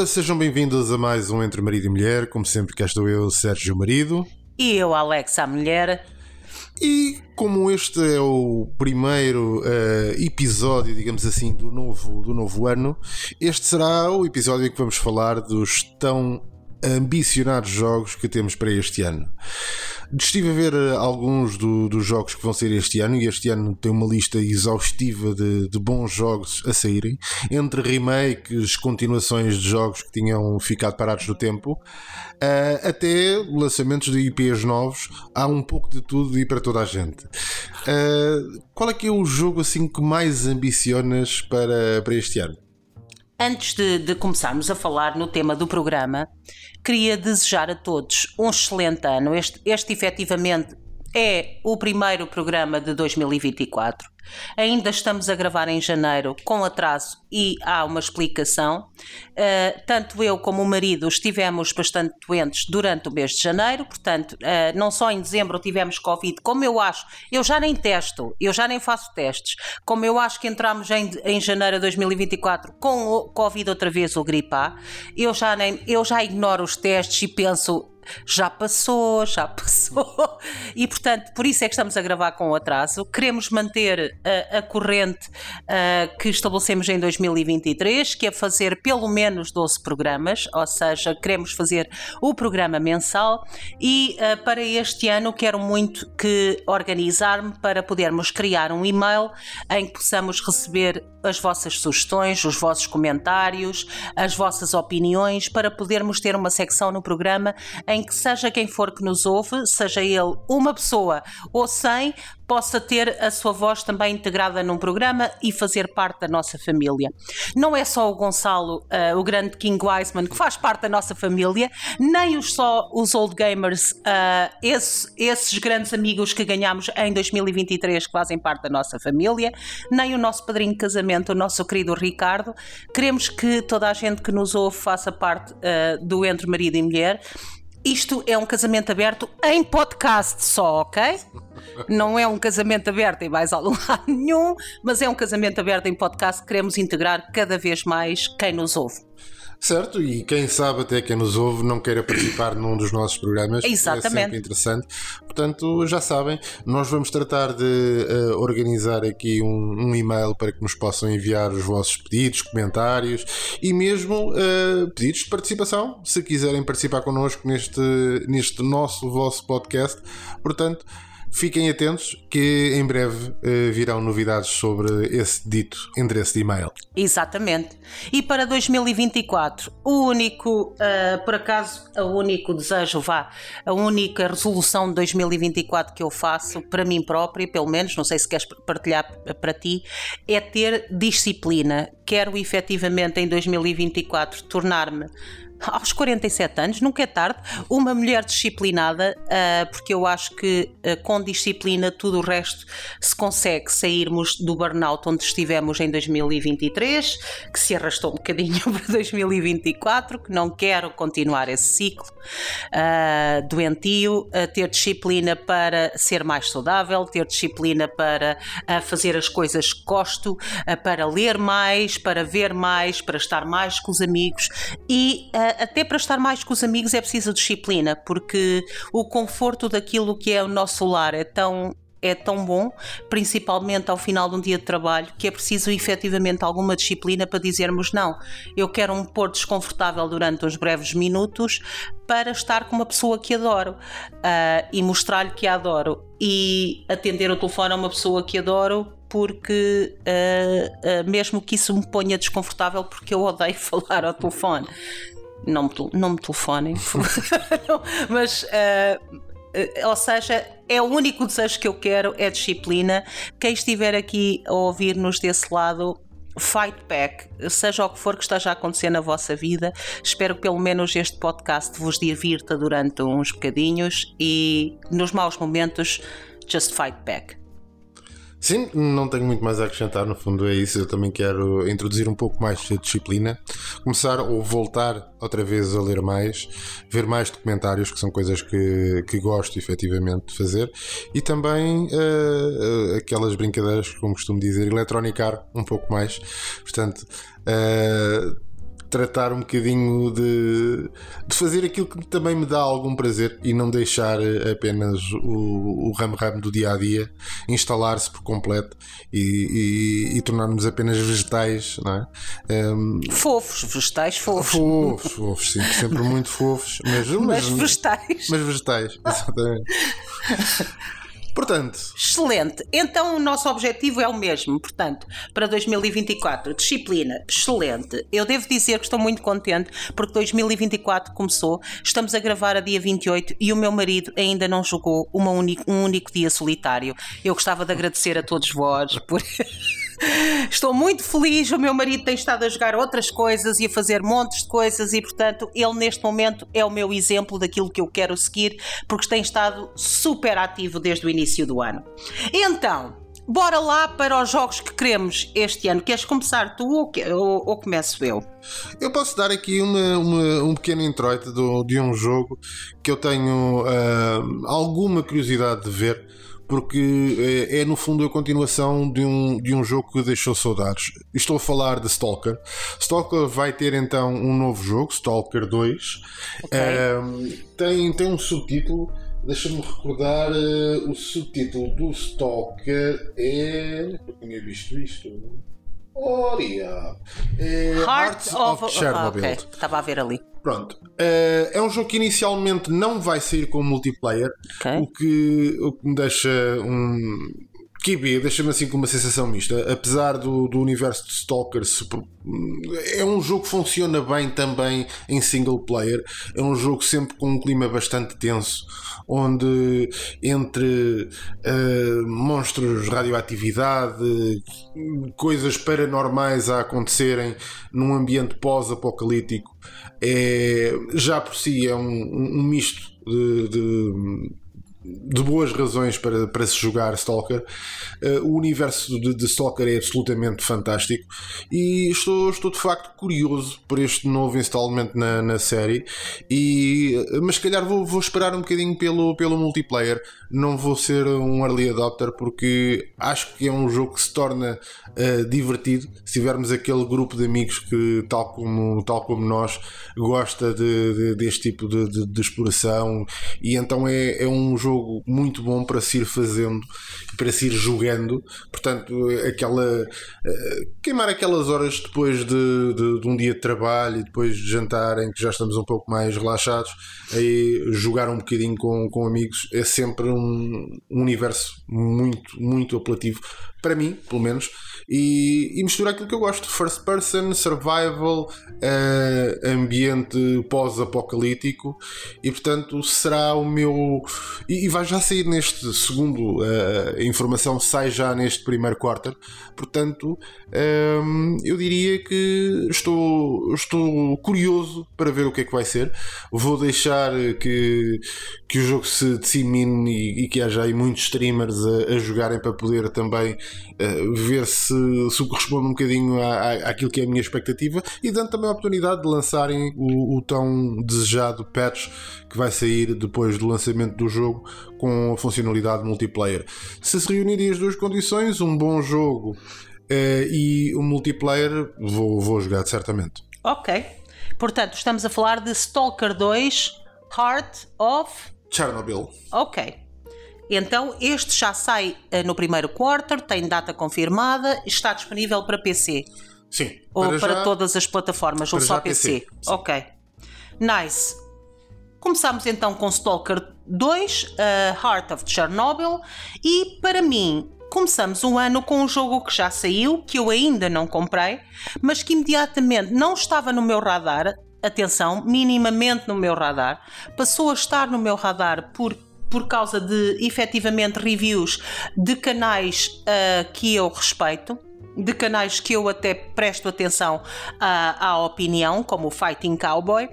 Ora, sejam bem-vindos a mais um Entre Marido e Mulher. Como sempre, cá estou eu, Sérgio Marido. E eu, Alex, a mulher. E como este é o primeiro uh, episódio, digamos assim, do novo, do novo ano, este será o episódio em que vamos falar dos tão ambicionados jogos que temos para este ano. Estive a ver eh, alguns do, dos jogos que vão sair este ano e este ano tem uma lista exaustiva de, de, bons jogos a saírem, entre remakes, continuações de jogos que tinham ficado parados no tempo, uh, até lançamentos de IPs novos. Há um pouco de tudo e para toda a gente. Uh, qual é que é o jogo assim que mais ambicionas para, para este ano? Antes de, de, começarmos a falar no tema do programa, queria desejar a todos um excelente ano. Este, este efetivamente é o primeiro programa de 2024. Ainda estamos a gravar em janeiro com atraso e há uma explicação. Uh, tanto eu como o marido estivemos bastante doentes durante o mês de janeiro, portanto, uh, não só em dezembro tivemos Covid, como eu acho, eu já nem testo, eu já nem faço testes, como eu acho que entramos em, em janeiro de 2024 com o Covid outra vez, o gripe A, eu já, nem, eu já ignoro os testes e penso, já passou, já passou. E portanto, por isso é que estamos a gravar com atraso. Queremos manter a, a corrente uh, que estabelecemos em 2023, que é fazer pelo menos 12 programas, ou seja, queremos fazer o programa mensal. E uh, para este ano quero muito que organizar-me para podermos criar um e-mail em que possamos receber as vossas sugestões, os vossos comentários, as vossas opiniões, para podermos ter uma secção no programa em que seja quem for que nos ouve, seja ele uma pessoa ou cem, possa ter a sua voz também integrada num programa e fazer parte da nossa família. Não é só o Gonçalo, uh, o grande King Wiseman, que faz parte da nossa família, nem os só os old gamers, uh, esse, esses grandes amigos que ganhamos em 2023 que fazem parte da nossa família, nem o nosso padrinho de casamento, o nosso querido Ricardo. Queremos que toda a gente que nos ouve faça parte uh, do Entre Marido e Mulher isto é um casamento aberto em podcast só, ok? Não é um casamento aberto em mais algum lado nenhum, mas é um casamento aberto em podcast que queremos integrar cada vez mais quem nos ouve. Certo, e quem sabe até quem nos ouve não queira participar num dos nossos programas. Exatamente. É sempre interessante. Portanto, já sabem, nós vamos tratar de uh, organizar aqui um, um, e-mail para que nos possam enviar os vossos pedidos, comentários e mesmo uh, pedidos de participação, se quiserem participar connosco neste, neste nosso vosso podcast. Portanto, Fiquem atentos que em breve uh, virão novidades sobre esse dito endereço de e-mail. Exatamente. E para 2024, o único, uh, por acaso, o único desejo, vá, a única resolução de 2024 que eu faço para mim própria, pelo menos, não sei se queres partilhar para ti, é ter disciplina. Quero efetivamente em 2024 tornar-me aos 47 anos, nunca é tarde, uma mulher disciplinada, uh, porque eu acho que uh, com disciplina tudo o resto se consegue sairmos do burnout onde estivemos em 2023, que se arrastou um bocadinho para 2024, que não quero continuar esse ciclo uh, doentio, ter disciplina para ser mais saudável, ter disciplina para fazer as coisas que gosto, para ler mais, para ver mais, para estar mais com os amigos e até para estar mais com os amigos é preciso disciplina, porque o conforto daquilo que é o nosso lar é tão é tão bom, principalmente ao final de um dia de trabalho, que é preciso efetivamente alguma disciplina para dizermos não, eu quero um pôr desconfortável durante uns breves minutos para estar com uma pessoa que adoro uh, e mostrar-lhe que a adoro e atender o telefone a uma pessoa que adoro porque uh, uh, mesmo que isso me ponha desconfortável porque eu odeio falar ao telefone não me, não me telefonem, mas. Uh, ou seja, é o único desejo que eu quero é disciplina. Quem estiver aqui a ouvir-nos desse lado, fight back, seja o que for que esteja a acontecer na vossa vida. Espero que pelo menos este podcast vos divirta durante uns bocadinhos e nos maus momentos, just fight back. Sim, não tenho muito mais a acrescentar, no fundo é isso. Eu também quero introduzir um pouco mais de disciplina, começar ou voltar outra vez a ler mais, ver mais documentários, que são coisas que, que gosto efetivamente de fazer, e também uh, aquelas brincadeiras, como costumo dizer, eletronicar um pouco mais. Portanto, uh, tratar um bocadinho de, de fazer aquilo que também me dá algum prazer e não deixar apenas o, o ram-ram do dia a dia instalar-se por completo e, e, e tornar-nos apenas vegetais, não é? Um, fofos, vegetais fofos. Fofos, fofos, sim, sempre muito fofos, mas, mas, mas vegetais. Mas vegetais, exatamente. Portanto. Excelente. Então o nosso objetivo é o mesmo. Portanto, para 2024, disciplina, excelente. Eu devo dizer que estou muito contente porque 2024 começou. Estamos a gravar a dia 28 e o meu marido ainda não jogou uma único, um único dia solitário. Eu gostava de agradecer a todos vós por. Estou muito feliz. O meu marido tem estado a jogar outras coisas e a fazer montes de coisas, e portanto, ele neste momento é o meu exemplo daquilo que eu quero seguir, porque tem estado super ativo desde o início do ano. Então, bora lá para os jogos que queremos este ano. Queres começar tu ou, ou, ou começo eu? Eu posso dar aqui uma, uma, um pequeno introito de um jogo que eu tenho uh, alguma curiosidade de ver porque é, é, no fundo a continuação de um, de um jogo que deixou saudades. Estou a falar de Stalker. Stalker vai ter então um novo jogo, Stalker 2. Okay. Um, tem, tem um subtítulo. Deixa-me recordar uh, o subtítulo do Stalker é. Eu tinha visto isto. Olha! É Heart, Heart of, of Chernobyl. Ah, okay. Estava a ver ali. Pronto. Uh, é um jogo que inicialmente não vai sair com multiplayer, okay. o, que, o que me deixa um. Kibi deixa-me assim com uma sensação mista. Apesar do, do universo de Stalker, é um jogo que funciona bem também em single player. É um jogo sempre com um clima bastante tenso, onde entre uh, monstros, radioatividade, coisas paranormais a acontecerem num ambiente pós-apocalíptico, é, já por si é um, um misto de, de de boas razões para, para se jogar Stalker. Uh, o universo de, de, Stalker é absolutamente fantástico e estou, estou de facto curioso por este novo instalamento na, na série. E, mas se calhar vou, vou esperar um bocadinho pelo, pelo multiplayer. Não vou ser um early adopter porque acho que é um jogo que se torna uh, divertido se tivermos aquele grupo de amigos que, tal como, tal como nós, gosta de, de deste tipo de, de, de exploração. E então é, é um jogo jogo muito bom para se ir fazendo para se ir jogando. Portanto, aquela uh, queimar aquelas horas depois de, de, de, um dia de trabalho e depois de jantar em que já estamos um pouco mais relaxados, aí jogar um bocadinho com, com amigos é sempre um, um universo muito, muito apelativo para mim, pelo menos e, e misturar aquilo que eu gosto: first person, survival, uh, ambiente pós-apocalíptico, e portanto será o meu. E, e vai já sair neste segundo, uh, a informação sai já neste primeiro quarter, portanto um, eu diria que estou, estou curioso para ver o que é que vai ser. Vou deixar que, que o jogo se dissemine e, e que haja aí muitos streamers a, a jogarem para poder também uh, ver se se, corresponde um bocadinho à, à, àquilo que é a minha expectativa e dando também a oportunidade de lançarem o, o tão desejado patch que vai sair depois do lançamento do jogo com a funcionalidade multiplayer. Se se reunirem as duas condições, um bom jogo uh, e o um multiplayer, vou, vou jogar certamente. Ok. Portanto, estamos a falar de Stalker 2 Heart of Chernobyl. Ok. Então, este já sai uh, no primeiro quarter, tem data confirmada, está disponível para PC. Sim. Ou para, para já, todas as plataformas, ou só PC. PC. Ok. Nice. Começamos então com Stalker 2, uh, Heart of Chernobyl, e para mim começamos um ano com um jogo que já saiu, que eu ainda não comprei, mas que imediatamente não estava no meu radar, atenção, minimamente no meu radar, passou a estar no meu radar por por causa de efetivamente reviews de canais uh, que eu respeito, de canais que eu até presto atenção uh, à opinião, como o Fighting Cowboy.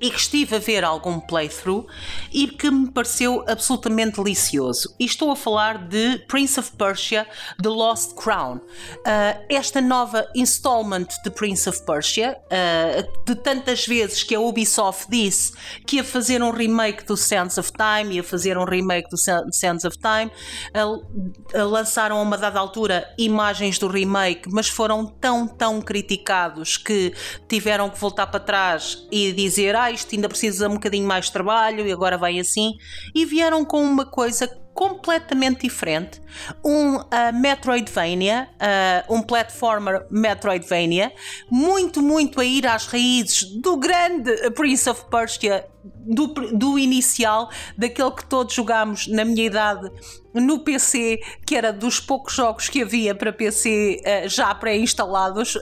E que estive a ver algum playthrough e que me pareceu absolutamente delicioso. E estou a falar de Prince of Persia The Lost Crown. Uh, esta nova installment de Prince of Persia, uh, de tantas vezes que a Ubisoft disse que ia fazer um remake do Sands of Time, ia fazer um remake do Sands of Time, uh, lançaram a uma dada altura imagens do remake, mas foram tão, tão criticados que tiveram que voltar para trás e dizer ah, isto ainda precisa um bocadinho mais de trabalho e agora vai assim. E vieram com uma coisa completamente diferente. Um uh, Metroidvania, uh, um platformer Metroidvania, muito, muito a ir às raízes do grande Prince of Persia, do, do inicial, daquele que todos jogámos na minha idade no PC, que era dos poucos jogos que havia para PC uh, já pré-instalados,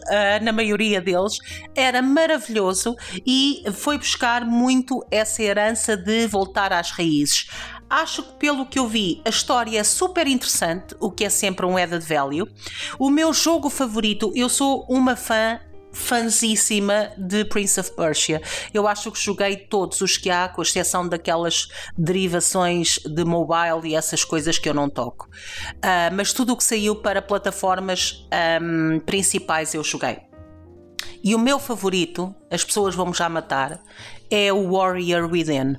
na maioria deles. Era maravilhoso e foi buscar muito essa herança de voltar às raízes. Acho que, pelo que eu vi, a história é super interessante, o que é sempre um added value. O meu jogo favorito, eu sou uma fã fansíssima de Prince of Persia. Eu acho que joguei todos os que há, com exceção daquelas derivações de mobile e essas coisas que eu não toco. Uh, mas tudo o que saiu para plataformas um, principais eu joguei. E o meu favorito, as pessoas vão-me já matar, é o Warrior Within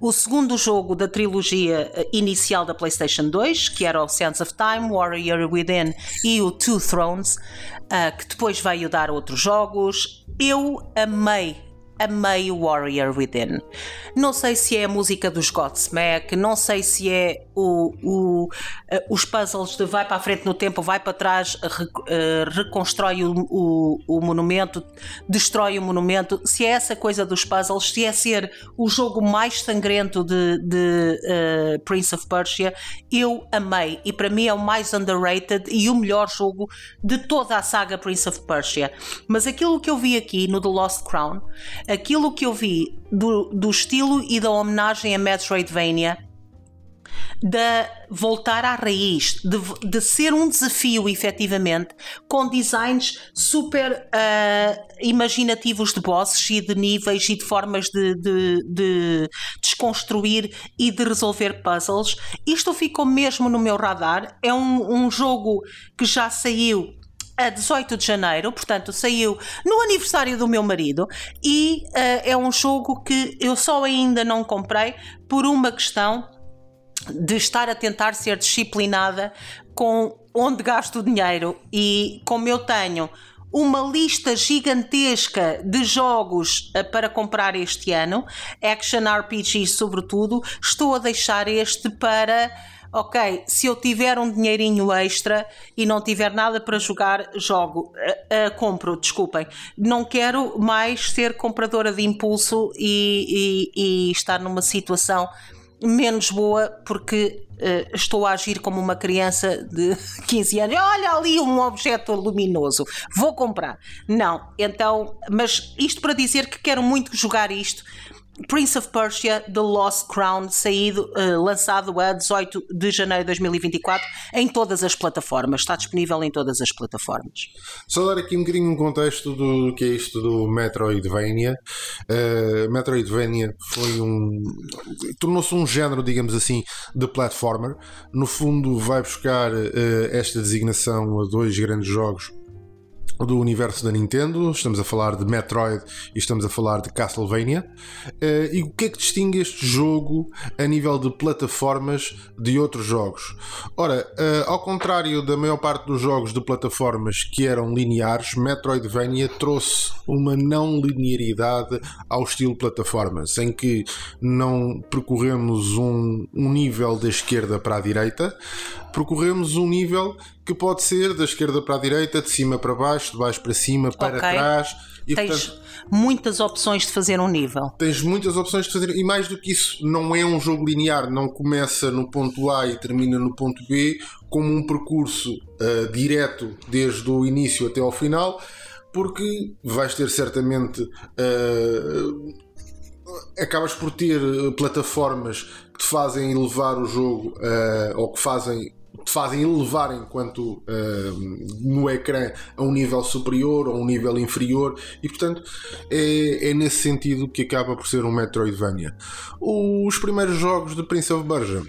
o segundo jogo da trilogia eh, inicial da PlayStation 2, que era o Sense of Time, Warrior Within e o Two Thrones, uh, que depois veio dar outros jogos. Eu amei amei Warrior Within. Não sei se é a música dos Godsmack, não sei se é o, o, uh, os puzzles de vai para a frente no tempo, vai para trás, re, uh, reconstrói o, o, o, monumento, destrói o monumento, se é essa coisa dos puzzles, se é ser o jogo mais sangrento de, de uh, Prince of Persia, eu amei e para mim é o mais underrated e o melhor jogo de toda a saga Prince of Persia. Mas aquilo que eu vi aqui no The Lost Crown aquilo que eu vi do, do estilo e da homenagem a Metroidvania de voltar à raiz, de, de, ser um desafio efetivamente, com designs super uh, imaginativos de bosses e de níveis e de formas de, de, de, desconstruir e de resolver puzzles. Isto ficou mesmo no meu radar. É um, um jogo que já saiu a 18 de janeiro, portanto saiu no aniversário do meu marido e uh, é um jogo que eu só ainda não comprei por uma questão de estar a tentar ser disciplinada com onde gasto o dinheiro. E como eu tenho uma lista gigantesca de jogos uh, para comprar este ano, action RPG sobretudo, estou a deixar este para ok, se eu tiver um dinheirinho extra e não tiver nada para jogar, jogo, uh, uh, compro, desculpem. Não quero mais ser compradora de impulso e, e, e estar numa situação menos boa porque uh, estou a agir como uma criança de 15 anos. Olha ali um objeto luminoso, vou comprar. Não, então, mas isto para dizer que quero muito jogar isto Prince of Persia The Lost Crown, saído, uh, lançado a 18 de janeiro de 2024 em todas as plataformas. Está disponível em todas as plataformas. Só dar aqui um bocadinho um contexto do que é isto do Metroidvania. Uh, Metroidvania foi um. tornou-se um género, digamos assim, de platformer. No fundo, vai buscar uh, esta designação a dois grandes jogos do universo da Nintendo, estamos a falar de Metroid e estamos a falar de Castlevania. Uh, e o que é que distingue este jogo a nível de plataformas de outros jogos? Ora, uh, ao contrário da maior parte dos jogos de plataformas que eram lineares, Metroidvania trouxe uma não linearidade ao estilo plataformas, em que não percorremos um, um nível da esquerda para a direita, percorremos um nível que pode ser da esquerda para a direita, de cima para baixo, de baixo para cima, para okay. trás. E, tens portanto, muitas opções de fazer um nível. Tens muitas opções de fazer, e mais do que isso, não é um jogo linear, não começa no ponto A e termina no ponto B, como um percurso uh, direto desde o início até ao final, porque vais ter certamente. Uh, acabas por ter plataformas que te fazem elevar o jogo uh, ou que fazem te fazem elevar enquanto uh, no ecrã a um nível superior ou um nível inferior e portanto é, é nesse sentido que acaba por ser um Metroidvania. Os primeiros jogos de Prince of Persia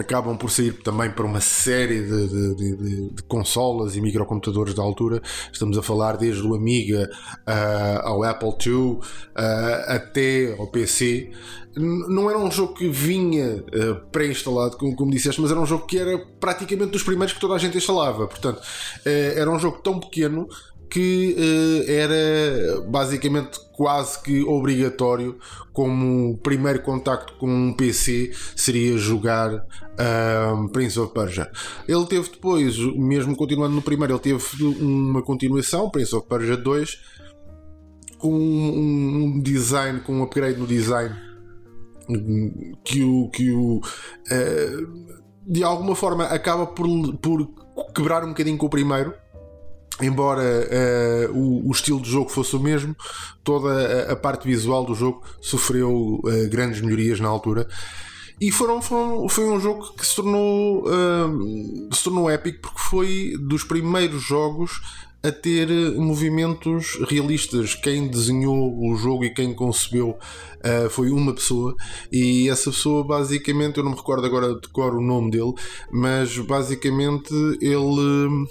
acabam por sair também para uma série de, de, de, de, consolas e microcomputadores da altura. Estamos a falar desde o Amiga uh, ao Apple II uh, até ao PC. Não era um jogo que vinha uh, pré-instalado, como, como disseste, mas era um jogo que era praticamente dos primeiros que toda a gente instalava. Portanto, era um jogo tão pequeno que uh, era basicamente quase que obrigatório como primeiro contacto com um PC seria jogar uh, Prince of Persia. Ele teve depois, mesmo continuando no primeiro, ele teve uma continuação, Prince of Persia 2, com um, design, com um upgrade no design que o que o uh, de alguma forma acaba por, por quebrar um bocadinho com o primeiro embora uh, o, o, estilo de jogo fosse o mesmo, toda a, a parte visual do jogo sofreu uh, grandes melhorias na altura. E foram, foram, foi um jogo que se tornou, uh, se tornou épico porque foi dos primeiros jogos a ter movimentos realistas. Quem desenhou o jogo e quem concebeu uh, foi uma pessoa, e essa pessoa, basicamente, eu não me recordo agora de cor o nome dele, mas basicamente ele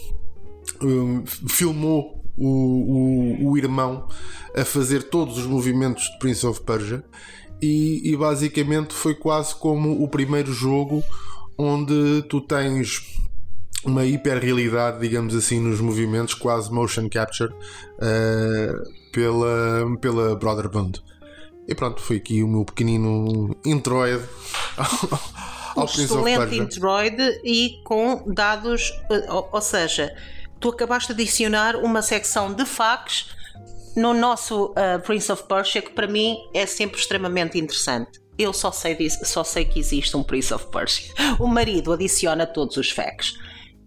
um, filmou o, o, o, irmão a fazer todos os movimentos de Prince of Persia e, e basicamente foi quase como o primeiro jogo onde tu tens uma hiperrealidade, digamos assim, nos movimentos, quase motion capture uh, pela, pela Brotherhood. E pronto, foi aqui o meu pequenino introid ao, ao um excelente introid e com dados, eh, ou, ou seja, tu acabaste de adicionar uma secção de facts no nosso uh, Prince of Persia que para mim é sempre extremamente interessante. Eu só sei, disso, só sei que existe um Prince of Persia. O marido adiciona todos os facts.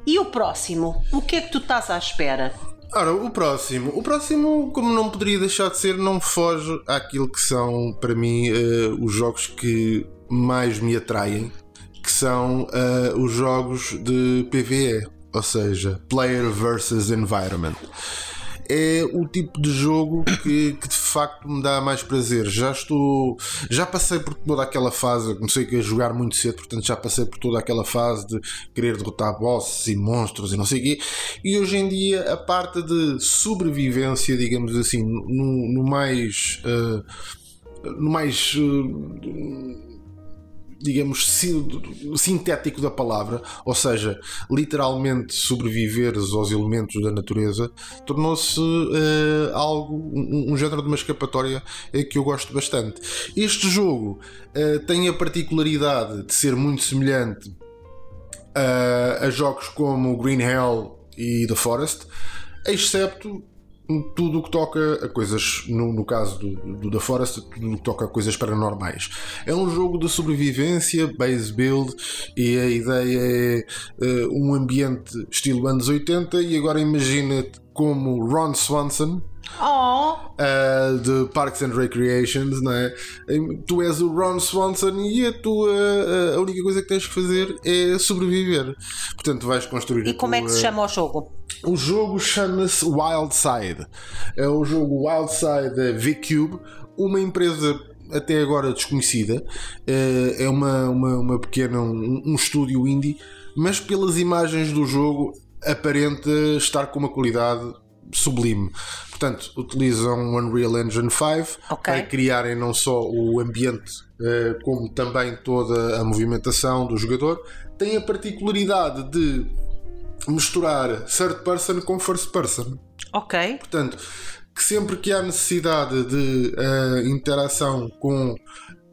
E o próximo? O que é que tu estás à espera? Ora, o próximo. O próximo, como não poderia deixar de ser, não foge àquilo que são, para mim, uh, os jogos que mais me atraem, que são uh, os jogos de PvE ou seja, Player versus Environment. É o tipo de jogo que, que, de facto me dá mais prazer. Já estou. Já passei por toda aquela fase. Comecei a jogar muito cedo, portanto já passei por toda aquela fase de querer derrotar bosses e monstros e não sei o quê. E hoje em dia a parte de sobrevivência, digamos assim, no, no mais. Uh, no mais. Uh, digamos, sintético da palavra, ou seja, literalmente sobreviveres aos elementos da natureza, tornou-se uh, algo, um, um, género de uma escapatória uh, que eu gosto bastante. Este jogo uh, tem a particularidade de ser muito semelhante a jogos como Green Hell e The Forest, excepto tudo o que toca a coisas, no, no caso do, do, da Forest, tudo o que toca a coisas paranormais. É um jogo de sobrevivência, base build, e a ideia é uh, um ambiente estilo anos 80. E agora imagina como Ron Swanson, Oh. Uh, de Parks and Recreations, não é? Tu és o Ron Swanson e a tua a única coisa que tens que fazer é sobreviver. Portanto, vais construir. E como tua... é que se chama o jogo? O jogo chama-se Wildside. É o jogo Wildside V-Cube, uma empresa até agora desconhecida. Eh, é uma, uma, uma pequena, um, um estúdio indie, mas pelas imagens do jogo aparenta estar com uma qualidade sublime. Portanto, utilizam o Unreal Engine 5 okay. para criarem não só o ambiente, eh, como também toda a movimentação do jogador. Tem a particularidade de misturar third person com first person. Ok. Portanto, que sempre que há necessidade de uh, interação com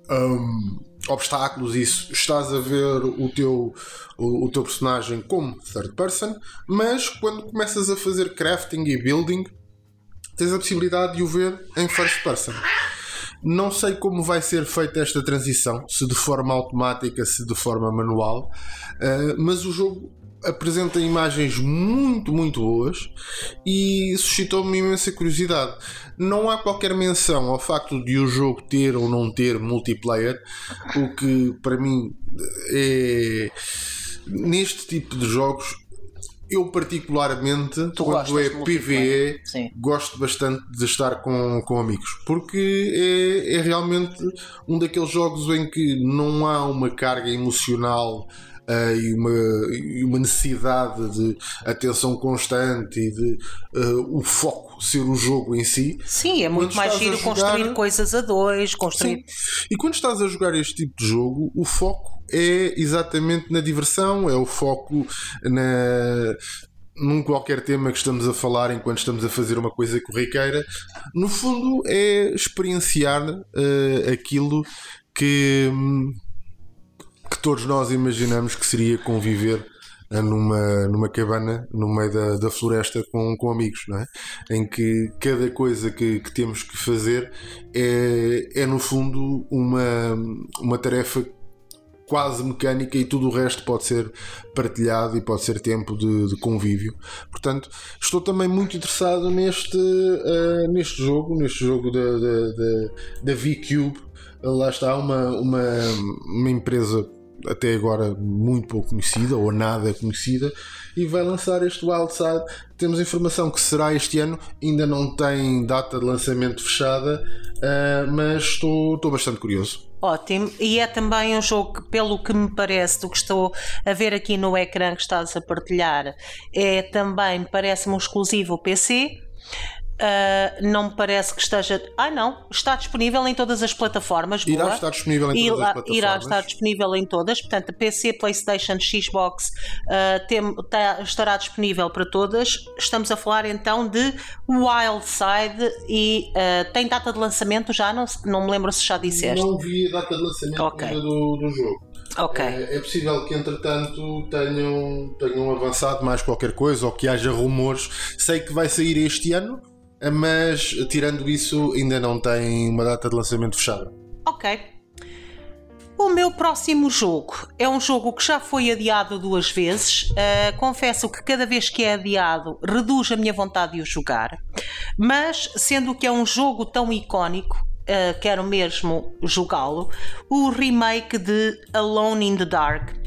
um, obstáculos, isso estás a ver o teu, o, o, teu personagem como third person, mas quando começas a fazer crafting e building, tens a possibilidade de o ver em first person. Não sei como vai ser feita esta transição, se de forma automática, se de forma manual, uh, mas o jogo apresenta imagens muito, muito boas e suscitou-me imensa curiosidade. Não há qualquer menção ao facto de o jogo ter ou não ter multiplayer, o que para mim é neste tipo de jogos eu particularmente, Tu quando é PVE, gosto bastante de estar com, com amigos, porque é, é realmente um daqueles jogos em que não há uma carga emocional ah, e, uma, e uma necessidade de atenção constante e de ah, o foco ser o jogo em si. Sim, é muito mais giro jogar- construir coisas a dois, construir. E quando estás a jogar este tipo de jogo, o foco é exatamente na diversão, é o foco na num qualquer tema que estamos a falar enquanto estamos a fazer uma coisa corriqueira. No fundo, é experienciar eh, aquilo que, hum, que todos nós imaginamos que seria conviver eh, numa, numa cabana no meio da, da floresta com, com amigos, não é? Em que cada coisa que, que temos que fazer é, é no fundo uma, uma tarefa quase mecânica e tudo o resto pode ser partilhado e pode ser tempo de, de convívio. Portanto, estou também muito interessado neste, eh, neste jogo, neste jogo da, da, da, da V-Cube. Lá está uma, uma, uma empresa até agora muito pouco conhecida ou nada conhecida e vai lançar este Wildside. Temos informação que será este ano, ainda não tem data de lançamento fechada, eh, mas estou, estou bastante curioso. Ótimo, e é também um jogo que, pelo que me parece, do que estou a ver aqui no ecrã que estás a partilhar, é também, parece-me um exclusivo PC. Ah, não me parece que esteja. Ah, não, está disponível em todas as plataformas. Irá boa. estar disponível em todas Irá- as plataformas. Irá estar disponível em todas, portanto, PC, PlayStation, Xbox ah, tem- tá- estará disponível para todas. Estamos a falar então de Wildside e ah, tem data de lançamento já? Não, não me lembro se já disseste. Não vi a data de lançamento Ok. ainda do, do jogo. Ok. É, é possível que, entretanto, tenham, tenham avançado mais qualquer coisa ou que haja rumores. Sei que vai sair este ano, mas tirando isso, ainda não tem uma data de lançamento fechada. Ok. O meu próximo jogo é um jogo que já foi adiado duas vezes. Uh, confesso que cada vez que é adiado reduz a minha vontade de o jogar. Mas, sendo que é um jogo tão icónico, uh, quero mesmo jogá-lo. O remake de Alone in the Dark.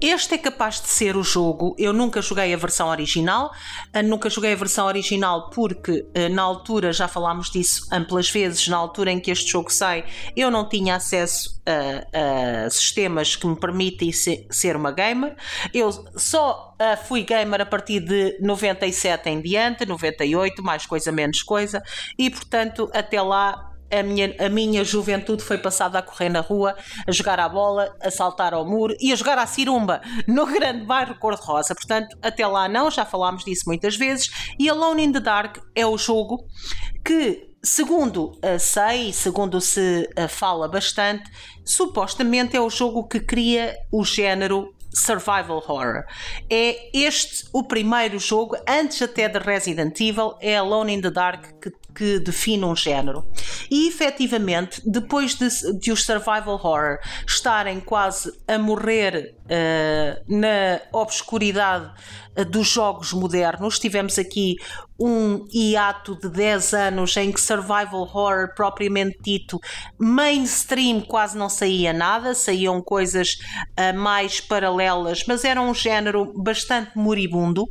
Este é capaz de ser o jogo. Eu nunca joguei a versão original, ah, nunca joguei a versão original porque ah, na altura já falámos disso amplas vezes. Na altura em que este jogo sai, eu não tinha acesso a, a sistemas que me permitem se- ser uma gamer. Eu só ah, fui gamer a partir de 97 em diante, 98, mais coisa, menos coisa, e portanto até lá a minha, a minha juventude foi passada a correr na rua, a jogar à bola, a saltar ao muro e a jogar à cirumba no grande bairro Cor-de-Rosa. Portanto, até lá não, já falámos disso muitas vezes. E Alone in the Dark é o jogo que, segundo sei, segundo se ah, fala bastante, supostamente é o jogo que cria o género survival horror. É este o primeiro jogo, antes até de Resident Evil, é Alone in the Dark que, que define um género. E efetivamente, depois de, de os survival horror estarem quase a morrer na obscuridade eh, dos jogos modernos, tivemos aqui um hiato de 10 anos em que survival horror propriamente dito mainstream quase não saía nada, saíam coisas ah, mais paralelas, mas era um género bastante moribundo,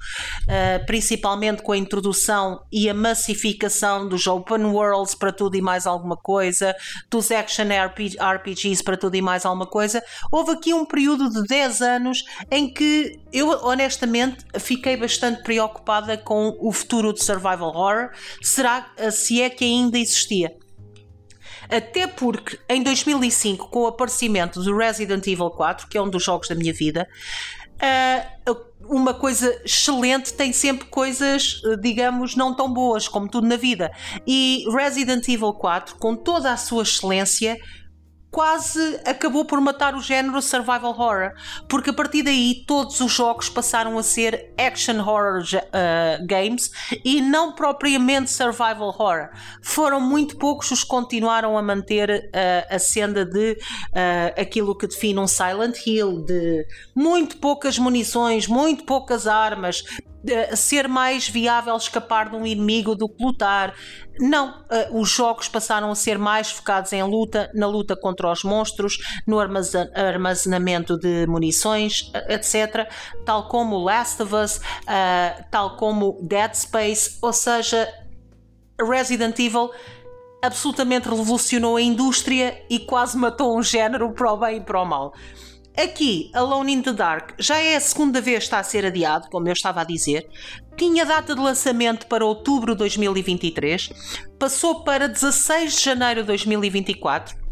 ah, principalmente com a introdução e a massificação dos open worlds para tudo e mais alguma coisa, dos action RP RPGs para tudo e mais alguma coisa. Houve aqui um período de 10 anos em que eu honestamente fiquei bastante preocupada com o futuro de survival horror. Será se é que ainda existia? Até porque em 2005, com o aparecimento do Resident Evil 4, que é um dos jogos da minha vida, ah, uma coisa excelente tem sempre coisas, eh, digamos, não tão boas, como tudo na vida. E Resident Evil 4, com toda a sua excelência, quase acabou por matar o género survival horror, porque a partir daí todos os jogos passaram a ser action horror uh, games e não propriamente survival horror. Foram muito poucos os que continuaram a manter uh, a senda de uh, aquilo que define um Silent Hill, de muito poucas munições, muito poucas armas, ser mais viável escapar de um inimigo do que lutar. Não, uh, os jogos passaram a ser mais focados em luta, na luta contra os monstros, no armazenamento de munições, etc. Tal como Last of Us, uh, tal como Dead Space, ou seja, Resident Evil absolutamente revolucionou a indústria e quase matou um género para o bem e para o mal. Aqui, Alone in the Dark já é a segunda vez que está a ser adiado, como eu estava a dizer. Tinha data de lançamento para outubro de 2023, passou para 16 de janeiro de 2024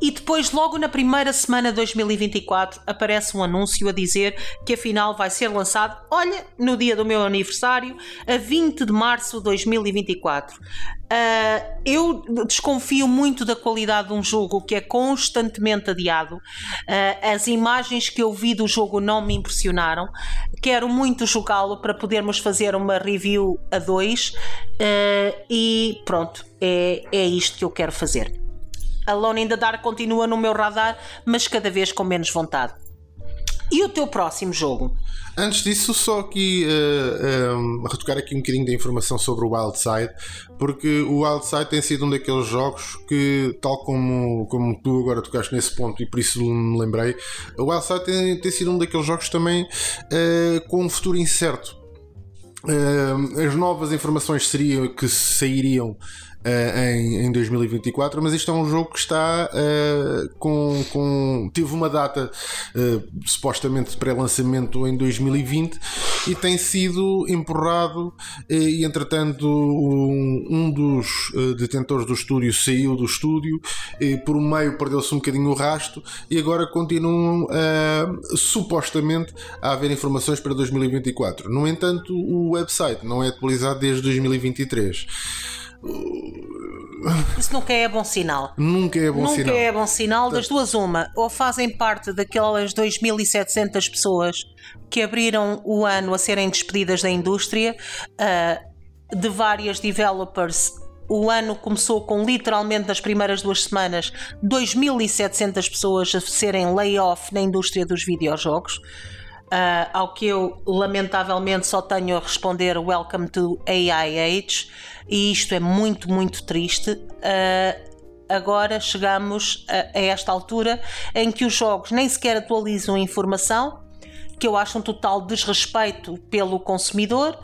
e depois, logo na primeira semana de 2024, aparece um anúncio a dizer que afinal vai ser lançado, olha, no dia do meu aniversário, a 20 de março de 2024. Uh, ah, eu desconfio muito da qualidade de um jogo que é constantemente adiado. Uh, as imagens que eu vi do jogo não me impressionaram. Quero muito jogá-lo para podermos fazer uma review a dois. Uh, e pronto, é, é isto que eu quero fazer. Alone in the Dark continua no meu radar, mas cada vez com menos vontade. E o teu próximo jogo? Antes disso, só aqui uh, uh, retocar aqui um bocadinho da informação sobre o Wildside, porque o Wildside tem sido um daqueles jogos que, tal como, como tu agora tocaste nesse ponto e por isso me lembrei, o Wildside tem, tem sido um daqueles jogos também uh, com um futuro incerto. as novas informações seriam que sairiam uh, em, em 2024, mas isto é um jogo que está uh, com, com. teve uma data uh, supostamente de pré-lançamento em 2020 e tem sido empurrado e entretanto um, um dos detentores do estúdio saiu do estúdio e por meio perdeu-se um bocadinho o rasto e agora continuam supostamente a haver informações para 2024. No entanto, o website não é atualizado desde 2023. Isso nunca é bom sinal. Nunca é bom nunca sinal. Nunca é bom sinal. Das duas, uma. Ou fazem parte daquelas 2.700 pessoas que abriram o ano a serem despedidas da indústria, uh, de várias developers. O ano começou com literalmente nas primeiras duas semanas 2.700 pessoas a serem layoff na indústria dos videojogos. Uh, ao que eu lamentavelmente só tenho a responder Welcome to AI Age, e isto é muito, muito triste. Uh, agora chegamos a, a, esta altura em que os jogos nem sequer atualizam informação, que eu acho um total desrespeito pelo consumidor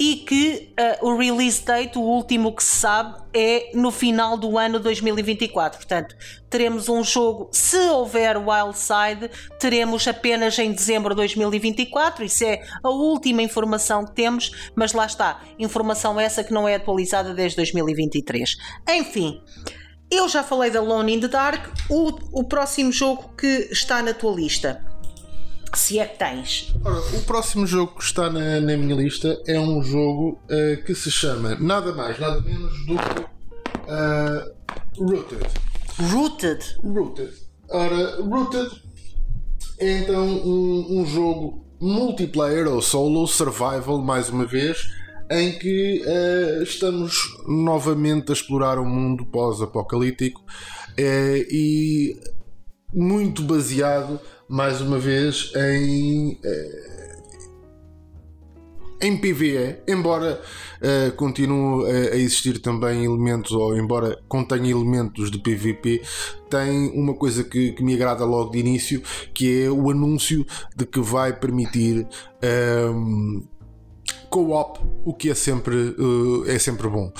e que uh, o release date, o último que se sabe, é no final do ano 2024. Portanto, teremos um jogo, se houver Wildside, teremos apenas em dezembro de 2024. Isso é a última informação que temos, mas lá está, informação essa que não é atualizada desde 2023. Enfim. Eu já falei da Lone in the Dark, o, o próximo jogo que está na tua lista se é que tens. Ora, o próximo jogo que está na, na minha lista é um jogo uh, que se chama nada mais, nada menos do que uh, Rooted. Rooted? Rooted. Ora, Rooted é então um, um jogo multiplayer ou solo survival, mais uma vez, em que uh, estamos novamente a explorar um mundo pós-apocalíptico e muito baseado mais uma vez em eh, em PVE, embora uh, continue a, a, existir também elementos, ou embora contenha elementos de PVP, tem uma coisa que, que me agrada logo de início, que é o anúncio de que vai permitir um, ehm, co-op, o que é sempre, uh, é sempre bom.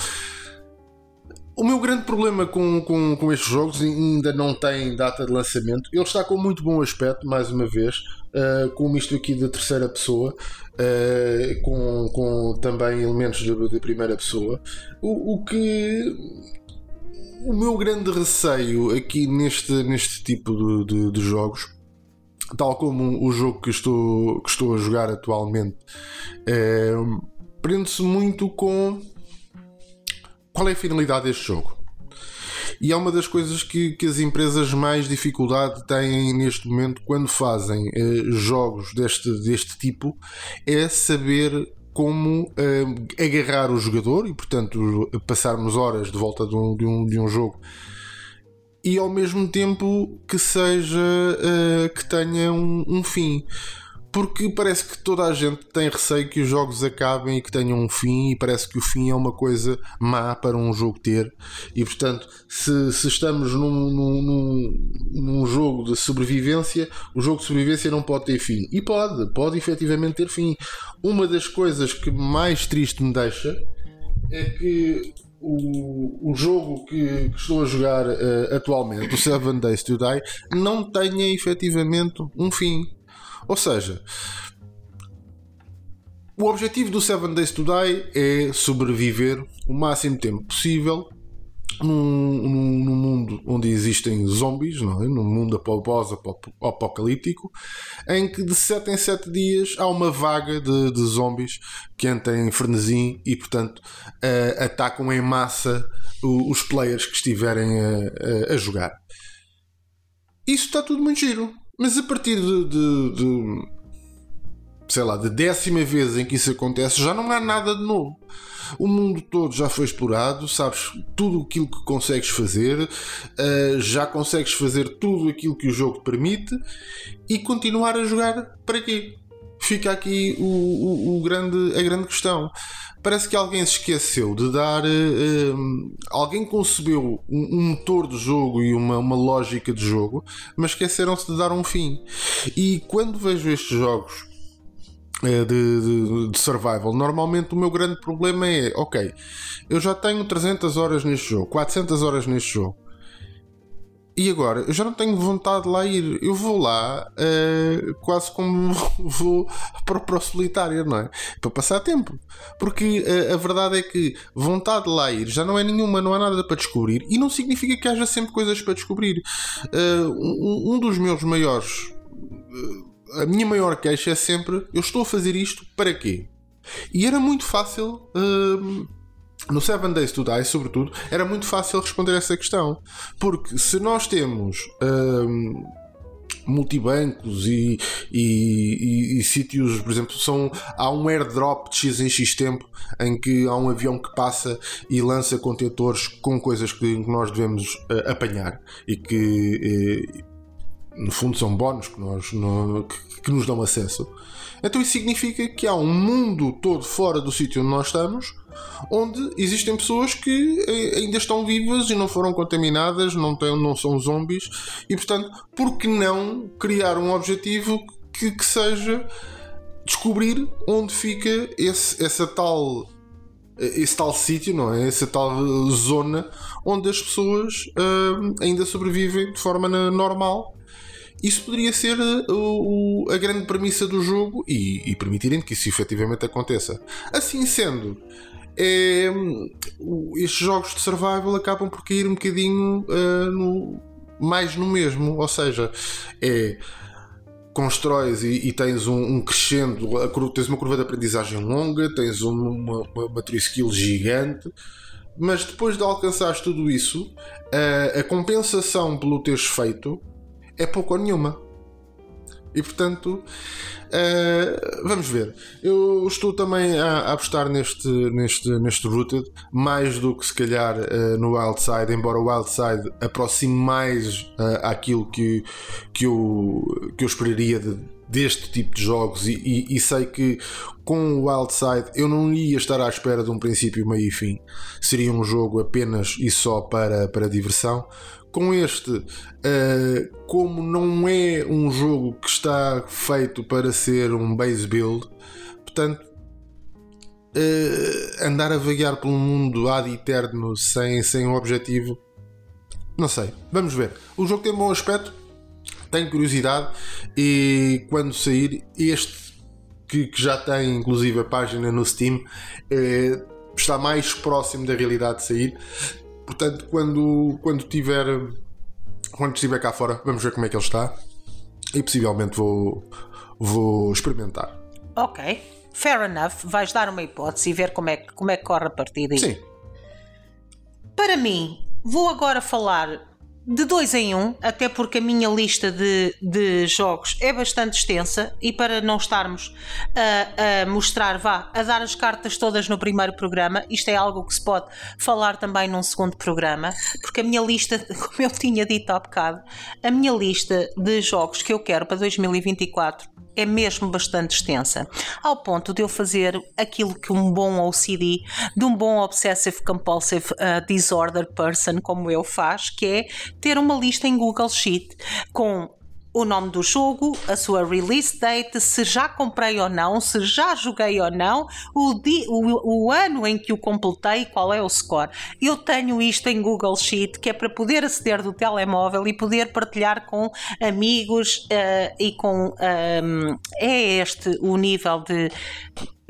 O meu grande problema com, com, com estes jogos ainda não tem data de lançamento. Ele está com muito bom aspecto, mais uma vez, uh, com isto aqui da terceira pessoa, uh, com, com também elementos de, de primeira pessoa. O, o, que. O meu grande receio aqui neste, neste tipo de, de, de jogos tal como o jogo que estou, que estou a jogar atualmente, é, prende-se muito com qual é a finalidade deste jogo? E é uma das coisas que, que as empresas mais dificuldade têm neste momento quando fazem eh, jogos deste, deste tipo é saber como eh, agarrar o jogador e, portanto, passarmos horas de volta de um, de um, de um jogo e ao mesmo tempo que seja eh, que tenha um, um fim porque parece que toda a gente tem receio que os jogos acabem e que tenham um fim, e parece que o fim é uma coisa má para um jogo ter. E portanto, se, se estamos num, num, num, jogo de sobrevivência, o jogo de sobrevivência não pode ter fim. E pode, pode efetivamente ter fim. Uma das coisas que mais triste me deixa é que o, o jogo que, que estou a jogar uh, atualmente, o Seven Days to Die, não tenha efetivamente um fim. Ou seja, o objetivo do Seven Days to Die é sobreviver o máximo tempo possível num, num, num, mundo onde existem zombies, não é? num mundo pós-apocalíptico, em que de 7 em 7 dias há uma vaga de, de zombies que entram em frenesim e, portanto, uh, atacam em massa os players que estiverem a, a, a jogar. Isso está tudo muito giro. Mas a partir de, de, de, sei lá, de décima vez em que isso acontece, já não há nada de novo. O mundo todo já foi explorado, sabes tudo aquilo que consegues fazer, uh, já consegues fazer tudo aquilo que o jogo permite e continuar a jogar para quê? Fica aqui o, o, o grande, a grande questão parece que alguém se esqueceu de dar. Uh, alguém concebeu um, um, motor de jogo e uma, uma lógica de jogo, mas esqueceram-se de dar um fim. E quando vejo estes jogos uh, de, de, de, survival, normalmente o meu grande problema é: ok, eu já tenho 300 horas neste jogo, 400 horas neste jogo. E agora, eu já não tenho vontade de lá ir. Eu vou lá uh, quase como vou para, o solitário, não é? Para passar tempo. Porque uh, a verdade é que vontade de lá ir já não é nenhuma, não há nada para descobrir. E não significa que haja sempre coisas para descobrir. Uh, um, um, dos meus maiores. a minha maior queixa é sempre: eu estou a fazer isto para quê? E era muito fácil no Seven Days to Die, sobretudo, era muito fácil responder essa questão. Porque se nós temos. Hum, multibancos e, e, e, e, sítios, por exemplo, são, há um airdrop de X em X tempo em que há um avião que passa e lança contentores com coisas que nós devemos uh, apanhar e que uh, no fundo são bónus que, nós, no, que, que nos dão acesso. Então isso significa que há um mundo todo fora do sítio onde nós estamos onde existem pessoas que eh, ainda estão vivas e não foram contaminadas, não, têm, não são zombies, e portanto, por que não criar um objetivo que, que seja descobrir onde fica esse, essa tal esse tal sítio, não é? Essa tal zona onde as pessoas ainda sobrevivem de forma normal. Isso poderia ser uh, o, a grande premissa do jogo e, e permitirem que isso efetivamente aconteça. Assim sendo, é, estes jogos de survival acabam por cair um bocadinho uh, no, mais no mesmo, ou seja, é constróis e, e tens um, um, crescendo, tens uma curva de aprendizagem longa, tens uma, uma, uma skill gigante, mas depois de alcançares tudo isso, a, a compensação pelo teres feito é pouco ou nenhuma. E portanto, uh, vamos ver. Eu estou também a, a, apostar neste, neste, neste Rooted, mais do que se calhar uh, no Wildside, embora o Wildside aproxime mais uh, que, que, eu, que eu esperaria de, deste tipo de jogos. E, e, e, sei que com o Wildside eu não ia estar à espera de um princípio, meio e fim. Seria um jogo apenas e só para, para diversão com este, uh, como não é um jogo que está feito para ser um base build, portanto, uh, andar a vaguear pelo mundo ad eterno sem, sem um objetivo, não sei. Vamos ver. O jogo tem bom aspecto, tenho curiosidade e quando sair, este que, que já tem inclusive a página no Steam. Uh, está mais próximo da realidade de sair Portanto, quando, quando tiver quando estiver cá fora, vamos ver como é que ele está e possivelmente vou, vou experimentar. Ok, fair enough. Vais dar uma hipótese e ver como é, como é que corre a partir daí. Sim. Para mim, vou agora falar de dois em um, até porque a minha lista de, de jogos é bastante extensa e para não estarmos a, a, mostrar, vá, a dar as cartas todas no primeiro programa, isto é algo que se pode falar também num segundo programa, porque a minha lista, como eu tinha dito há bocado, a minha lista de jogos que eu quero para 2024 é mesmo bastante extensa, ao ponto de eu fazer aquilo que um bom OCD, de um bom Obsessive Compulsive uh, Disorder person como eu faz, que é ter uma lista em Google Sheet com o nome do jogo, a sua release date, se já comprei ou não, se já joguei ou não, o, di, o, o, ano em que o completei, qual é o score. Eu tenho isto em Google Sheet, que é para poder aceder do telemóvel e poder partilhar com amigos uh, e com. Um, ehm, é este o nível de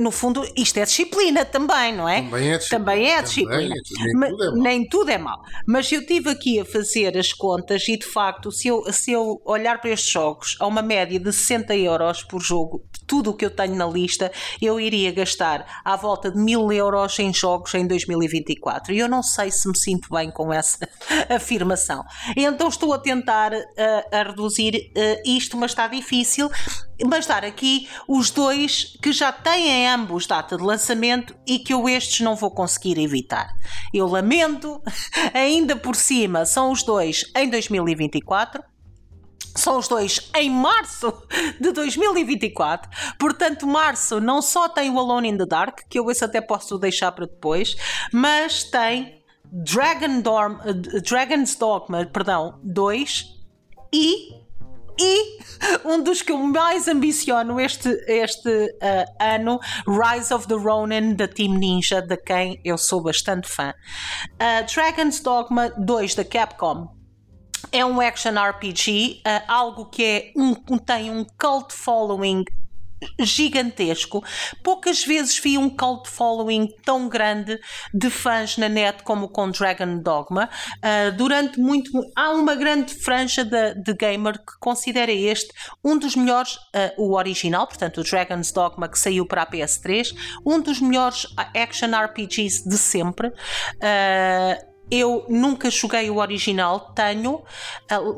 no fundo, isto é disciplina também, não é? Também é disciplina. Também é disciplina. Também, nem, tudo é nem, tudo é mal. Mas eu estive aqui a fazer as contas e, de facto, se eu, se eu olhar para estes jogos a uma média de 60 euros por jogo, tudo o que eu tenho na lista, eu iria gastar à volta de mil euros em jogos em 2024. E eu não sei se me sinto bem com essa afirmação. Então estou a tentar uh, a reduzir uh, isto, mas está difícil mas dar aqui os dois que já têm ambos data de lançamento e que eu estes não vou conseguir evitar. Eu lamento, ainda por cima são os dois em 2024. São os dois em março de 2024. Portanto, março não só tem o Alone in the Dark, que eu esse até posso deixar para depois, mas tem Dragon Dorm, uh, Dragon's Dogma, perdão, 2 e e um dos que eu mais ambiciono este, este uh, ano, Rise of the Ronin da Team Ninja, de quem eu sou bastante fã. Uh, Dragon's Dogma 2 da Capcom é um action RPG, uh, algo que é um, tem um cult following gigantesco. Poucas vezes vi um cult following tão grande de fãs na net como com Dragon Dogma. Uh, durante muito. Há uma grande franja de, de gamer que considera este um dos melhores, uh, o original, portanto, o Dragon's Dogma que saiu para a PS3, um dos melhores action RPGs de sempre. Uh, eu nunca joguei o original, tenho,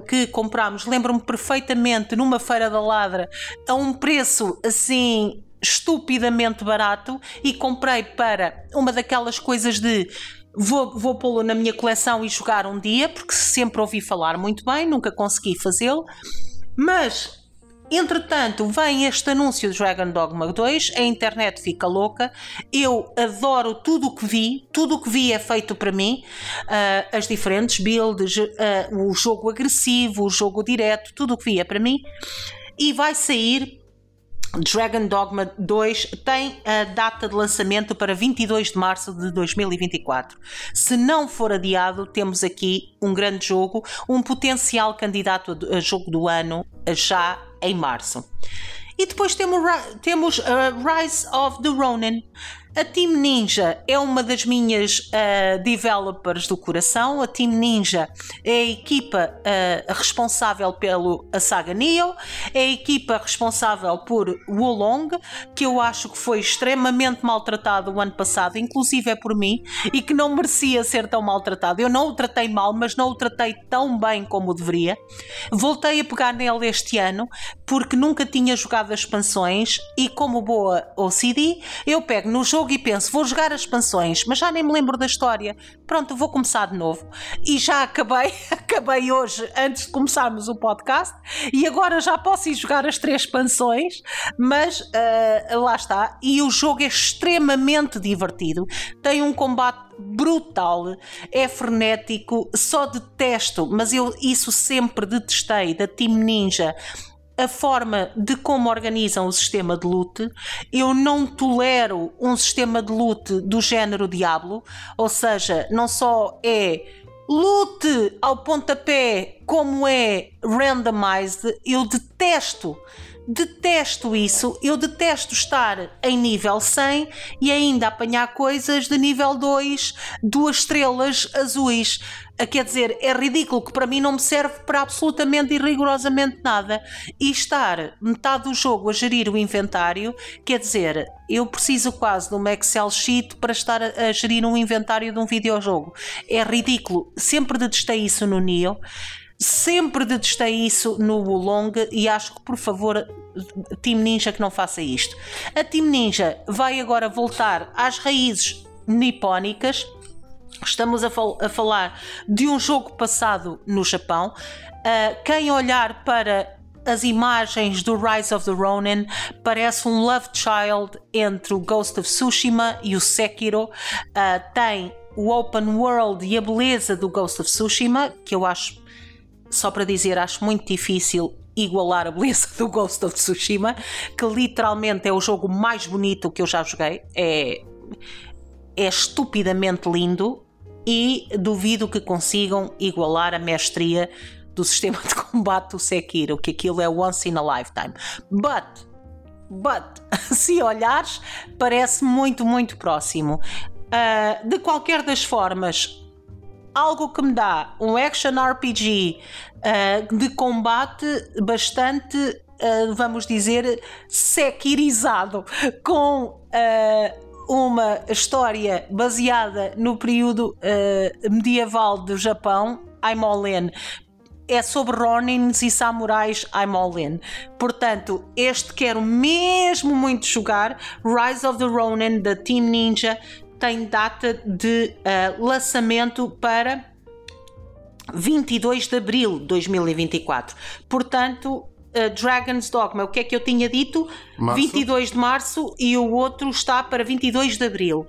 que comprámos, lembro-me perfeitamente, numa feira da ladra, a um preço assim estupidamente barato e comprei para uma daquelas coisas de vou, vou pô-lo na minha coleção e jogar um dia, porque sempre ouvi falar muito bem, nunca consegui fazê-lo, mas Entretanto, vem este anúncio de Dragon Dogma 2, a internet fica louca. Eu adoro tudo o que vi, tudo o que vi é feito para mim, uh, as diferentes builds, uh, o jogo agressivo, o jogo direto, tudo o que vi é para mim. E vai sair Dragon Dogma 2 tem a data de lançamento para 22 de março de 2024. Se não for adiado, temos aqui um grande jogo, um potencial candidato a jogo do ano já em março. E depois temos, temos uh, Rise of the Ronin. A Team Ninja é uma das minhas uh, developers do coração. A Team Ninja é a equipa uh, responsável pelo a saga Neo, é a equipa responsável por Wulong, que eu acho que foi extremamente maltratado o ano passado, inclusive é por mim, e que não merecia ser tão maltratado. Eu não o tratei mal, mas não o tratei tão bem como deveria. Voltei a pegar nele este ano, porque nunca tinha jogado as expansões e como boa OCD, eu pego no jogo jogo e penso, vou jogar as expansões, mas já nem me lembro da história. Pronto, vou começar de novo. E já acabei, acabei hoje, antes de começarmos o podcast, e agora já posso ir jogar as três expansões, mas uh, lá está. E o jogo é extremamente divertido, tem um combate brutal, é frenético, só detesto, mas eu isso sempre detestei da Team Ninja a forma de como organizam o sistema de loot. Eu não tolero um sistema de loot do género Diablo, ou seja, não só é loot ao pontapé como é randomized, eu detesto detesto isso. Eu detesto estar em nível 100 e ainda apanhar coisas de nível 2, duas estrelas azuis. Ah, quer dizer, é ridículo que para mim não me serve para absolutamente e rigorosamente nada. E estar metade do jogo a gerir o inventário, quer dizer, eu preciso quase de uma Excel sheet para estar a, gerir um inventário de um videojogo. É ridículo. Sempre detestei isso no Neo. Sempre detestei isso no Wulong e acho que, por favor, Team Ninja que não faça isto. A Team Ninja vai agora voltar às raízes nipónicas. Estamos a, fal a falar de um jogo passado no Japão. Uh, quem olhar para as imagens do Rise of the Ronin parece um love child entre o Ghost of Tsushima e o Sekiro. Uh, tem o open world e a beleza do Ghost of Tsushima, que eu acho, só para dizer, acho muito difícil igualar a beleza do Ghost of Tsushima, que literalmente é o jogo mais bonito que eu já joguei. É, é estupidamente lindo e duvido que consigam igualar a mestria do sistema de combate do Sekiro, que aquilo é once in a lifetime. But, but, se olhares, parece muito, muito próximo. Uh, de qualquer das formas, algo que me dá um action RPG uh, ah, de combate bastante, uh, vamos dizer, sequirizado, com uma história baseada no período medieval do Japão. In é sobre Ronins e samurais in. Portanto, este quero mesmo muito jogar. Rise of the Ronin da Team Ninja tem data de uh, lançamento para 22 de abril de 2024. Portanto, uh, Dragon's Dogma, o que é que eu tinha dito? Março. 22 de março e o outro está para 22 de abril.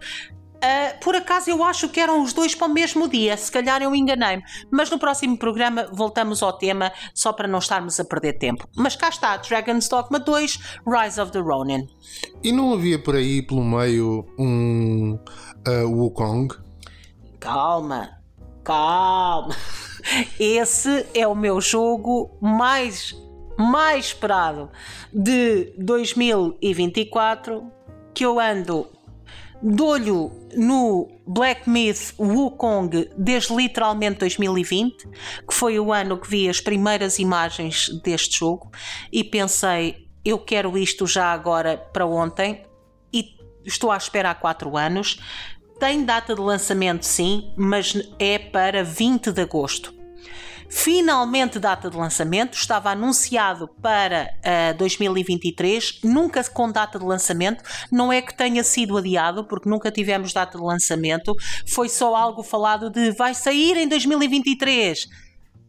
Uh, por acaso eu acho que eram os dois para o mesmo dia, se calhar eu enganei-me. Mas no próximo programa voltamos ao tema, só para não estarmos a perder tempo. Mas cá está, Dragon's Dogma 2, Rise of the Ronin. E não havia por aí pelo meio um uh, Wukong? Calma, calma. Esse é o meu jogo mais, mais esperado de 2024 que eu ando de olho no Black Myth Wukong desde literalmente 2020, que foi o ano que vi as primeiras imagens deste jogo, e pensei, eu quero isto já agora para ontem, e estou à espera há 4 anos. Tem data de lançamento, sim, mas é para 20 de agosto. Finalmente, data de lançamento, estava anunciado para uh, 2023, nunca com data de lançamento. Não é que tenha sido adiado, porque nunca tivemos data de lançamento, foi só algo falado de vai sair em 2023,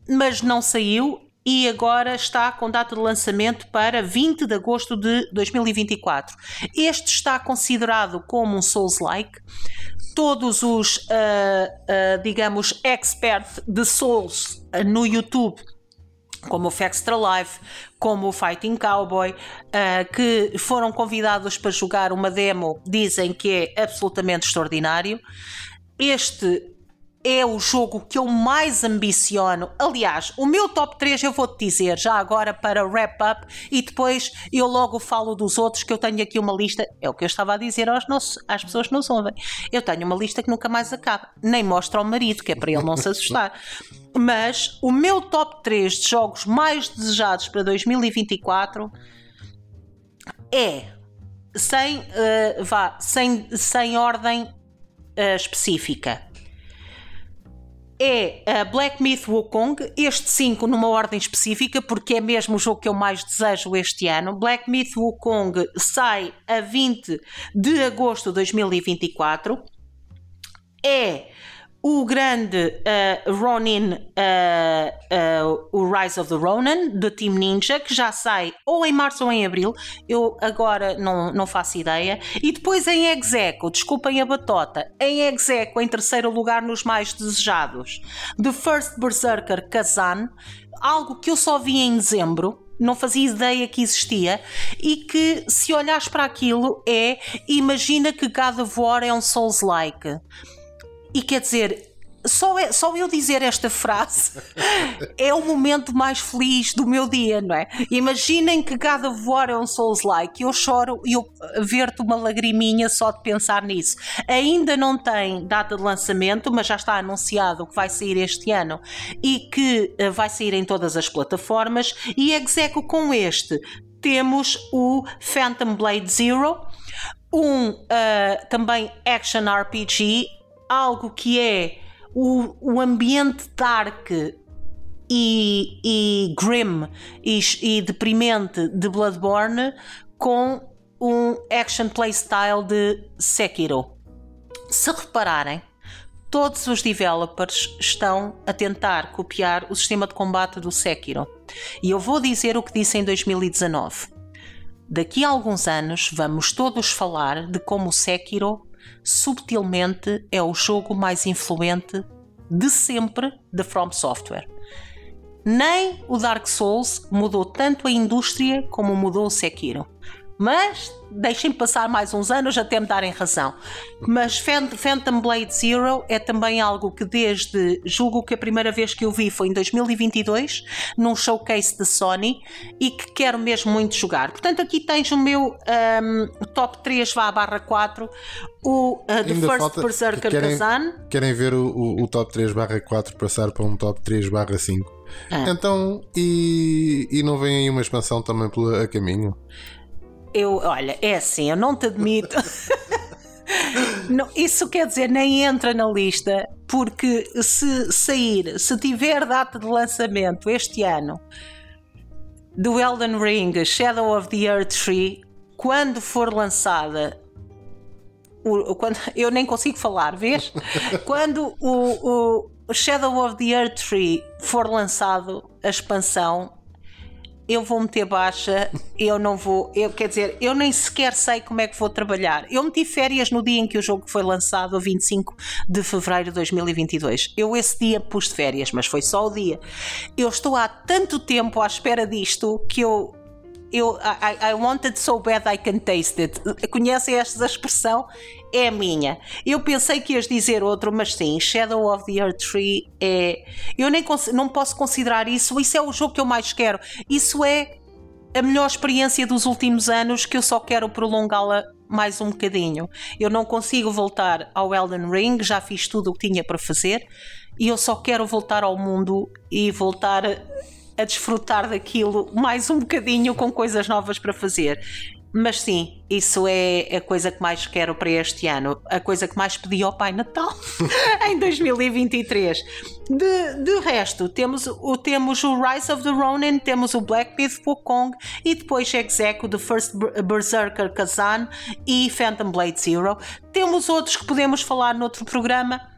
mas não saiu e agora está com data de lançamento para 20 de agosto de 2024. Este está considerado como um Souls-like. Todos os, uh, uh, digamos, experts de Souls uh, no YouTube como o Extra Life, como o Fighting Cowboy, uh, que foram convidados para jogar uma demo, dizem que é absolutamente extraordinário. Este é o jogo que eu mais ambiciono. Aliás, o meu top 3 eu vou-te dizer já agora para wrap up e depois eu logo falo dos outros que eu tenho aqui uma lista. É o que eu estava a dizer aos nossos, às pessoas que nos ouvem. Eu tenho uma lista que nunca mais acaba. Nem mostra ao marido, que é para ele não se assustar. Mas o meu top 3 de jogos mais desejados para 2024 é sem, uh, vá, sem, sem ordem uh, específica é a Black Myth Wukong, este 5 numa ordem específica, porque é mesmo o jogo que eu mais desejo este ano. Black Myth Wukong sai a 20 de agosto de 2024. É o grande uh, Ronin, uh, uh, o Rise of the Ronin, do Team Ninja, que já sai ou em março ou em abril, eu agora não, não faço ideia. E depois em Execo, desculpem a batota, em Execo, em terceiro lugar nos mais desejados, The First Berserker Kazan, algo que eu só vi em dezembro, não fazia ideia que existia e que se olhares para aquilo é imagina que God of War é um Souls-like e quer dizer, só, é, só eu dizer esta frase é o momento mais feliz do meu dia, não é? Imaginem que cada voar é um Souls-like. Eu choro e eu verto uma lagriminha só de pensar nisso. Ainda não tem data de lançamento, mas já está anunciado que vai sair este ano e que uh, vai sair em todas as plataformas. E execo com este temos o Phantom Blade Zero, um uh, também action RPG algo que é o, o ambiente dark e, e grim e, e, deprimente de Bloodborne com um action play style de Sekiro. Se repararem, todos os developers estão a tentar copiar o sistema de combate do Sekiro. E eu vou dizer o que disse em 2019. Daqui a alguns anos vamos todos falar de como o Sekiro subtilmente é o jogo mais influente de sempre da From Software. Nem o Dark Souls mudou tanto a indústria como mudou o Sekiro. Mas deixem passar mais uns anos até me darem razão. Mas Phantom Blade Zero é também algo que desde julgo que a primeira vez que eu vi foi em 2022 num showcase da Sony e que quero mesmo muito jogar. Portanto, aqui tens o meu um, top 3 vá barra 4 o uh, The Ainda First Berserker querem, Kazan. Querem ver o, o, o top 3 barra 4 passar para um top 3 barra 5? Ah. Então, e, e não vem aí uma expansão também pelo a caminho? Eu, olha, é assim, eu não te admito. não, isso quer dizer, nem entra na lista, porque se sair, se tiver data de lançamento este ano do Elden Ring Shadow of the Earth Tree, quando for lançada o, quando, eu nem consigo falar, vês? quando o, o Shadow of the Earth Tree for lançado, a expansão, eu vou meter baixa, eu não vou, eu quer dizer, eu nem sequer sei como é que vou trabalhar. Eu meti férias no dia em que o jogo foi lançado, a 25 de fevereiro de 2022. Eu esse dia pus de férias, mas foi só o dia. Eu estou há tanto tempo à espera disto que eu eu I, I wanted so bad I can taste it. Conhecem esta expressão? É minha. Eu pensei que ias dizer outro, mas sim, Shadow of the Earth Tree é. Eu nem não posso considerar isso. Isso é o jogo que eu mais quero. Isso é a melhor experiência dos últimos anos que eu só quero prolongá-la mais um bocadinho. Eu não consigo voltar ao Elden Ring, já fiz tudo o que tinha para fazer e eu só quero voltar ao mundo e voltar a desfrutar daquilo mais um bocadinho com coisas novas para fazer. Mas sim, isso é a coisa que mais quero para este ano. A coisa que mais pedi ao Pai Natal em 2023. De, de resto, temos o, temos o Rise of the Ronin, temos o Black Myth Wukong e depois Execo The First Berserker Kazan e Phantom Blade Zero. Temos outros que podemos falar noutro programa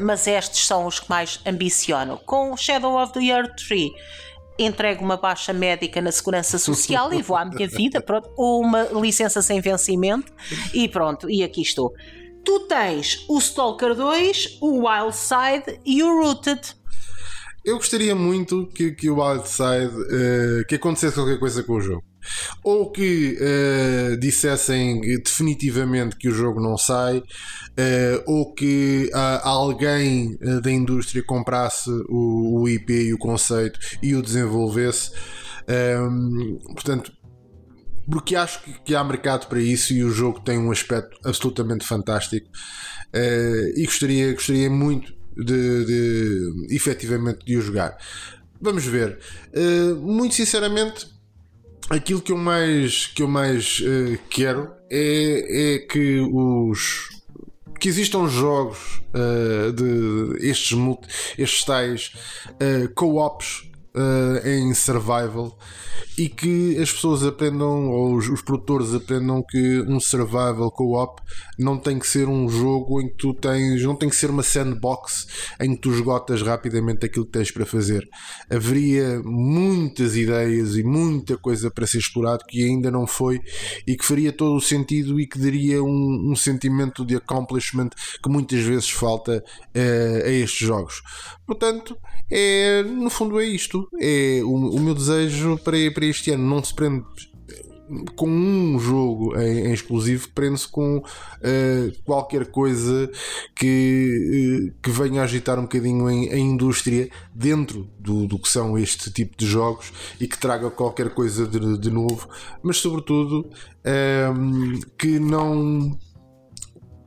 mas estes são os que mais ambicionam. Com Shadow of the Earth Tree, entrego uma baixa médica na segurança social e vou à minha vida, pronto, ou uma licença sem vencimento e pronto, e aqui estou. Tu tens o Stalker 2, o Wild Side e o Rooted. Eu gostaria muito que, que o Wild Side uh, que acontecesse qualquer coisa com o jogo ou que uh, dissessem definitivamente que o jogo não sai, ou que uh, alguém da indústria comprasse o, o, IP e o conceito e o desenvolvesse. Um, ehm, portanto, porque acho que, há mercado para isso e o jogo tem um aspecto absolutamente fantástico e gostaria, gostaria muito de, de efetivamente de o jogar. Vamos ver. muito sinceramente, aquilo que eu mais, que eu mais uh, quero é, é que os que existam jogos uh, de estes, estes tais uh, co-ops uh, em survival e que as pessoas aprendam, ou os, os, produtores aprendam que um survival co-op não tem que ser um jogo em que tu tens, não tem que ser uma sandbox em que tu esgotas rapidamente aquilo que tens para fazer. Haveria muitas ideias e muita coisa para ser explorado que ainda não foi e que faria todo o sentido e que daria um, um sentimento de accomplishment que muitas vezes falta uh, a estes jogos. Portanto, é, no fundo é isto. É o, o meu desejo para, para este ano. Não se prende com um jogo em, em exclusivo prende-se com uh, qualquer coisa que, uh, que venha agitar um bocadinho em, a indústria dentro do, do que são este tipo de jogos e que traga qualquer coisa de, de novo, mas sobretudo ehm, que não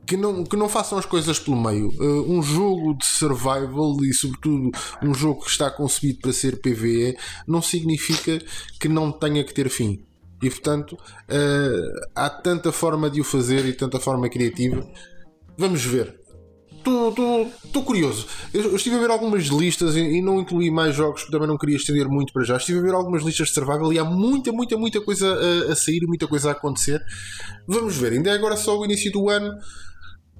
que não, que não façam as coisas pelo meio. Uh, um jogo de survival e, sobretudo, um jogo que está concebido para ser PVE não significa que não tenha que ter fim. E, portanto, uh, há tanta forma de o fazer e tanta forma criativa. Vamos ver. Estou curioso. Eu, eu, estive a ver algumas listas e, e, não incluí mais jogos também não queria estender muito para já. Estive a ver algumas listas de survival e há muita, muita, muita coisa a, a sair muita coisa a acontecer. Vamos ver. Ainda é agora só o início do ano